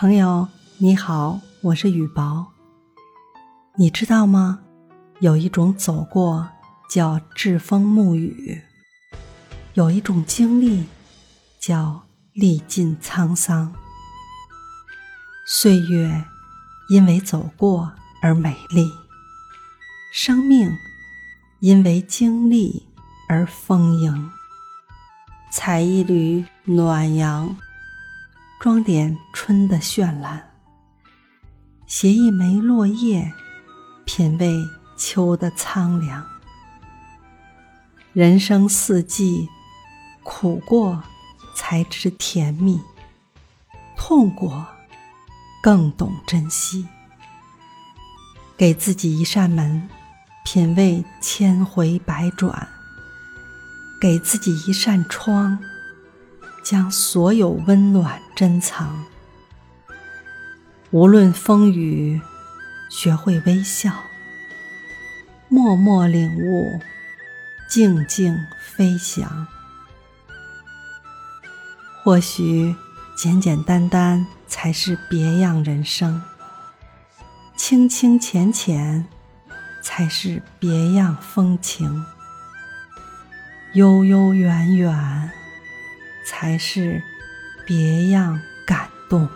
朋友你好，我是雨薄。你知道吗？有一种走过叫栉风沐雨，有一种经历叫历尽沧桑。岁月因为走过而美丽，生命因为经历而丰盈。采一缕暖阳。装点春的绚烂，携一枚落叶，品味秋的苍凉。人生四季，苦过才知甜蜜，痛过更懂珍惜。给自己一扇门，品味千回百转；给自己一扇窗。将所有温暖珍藏，无论风雨，学会微笑，默默领悟，静静飞翔。或许简简单单才是别样人生，清清浅浅才是别样风情，悠悠远远。才是别样感动。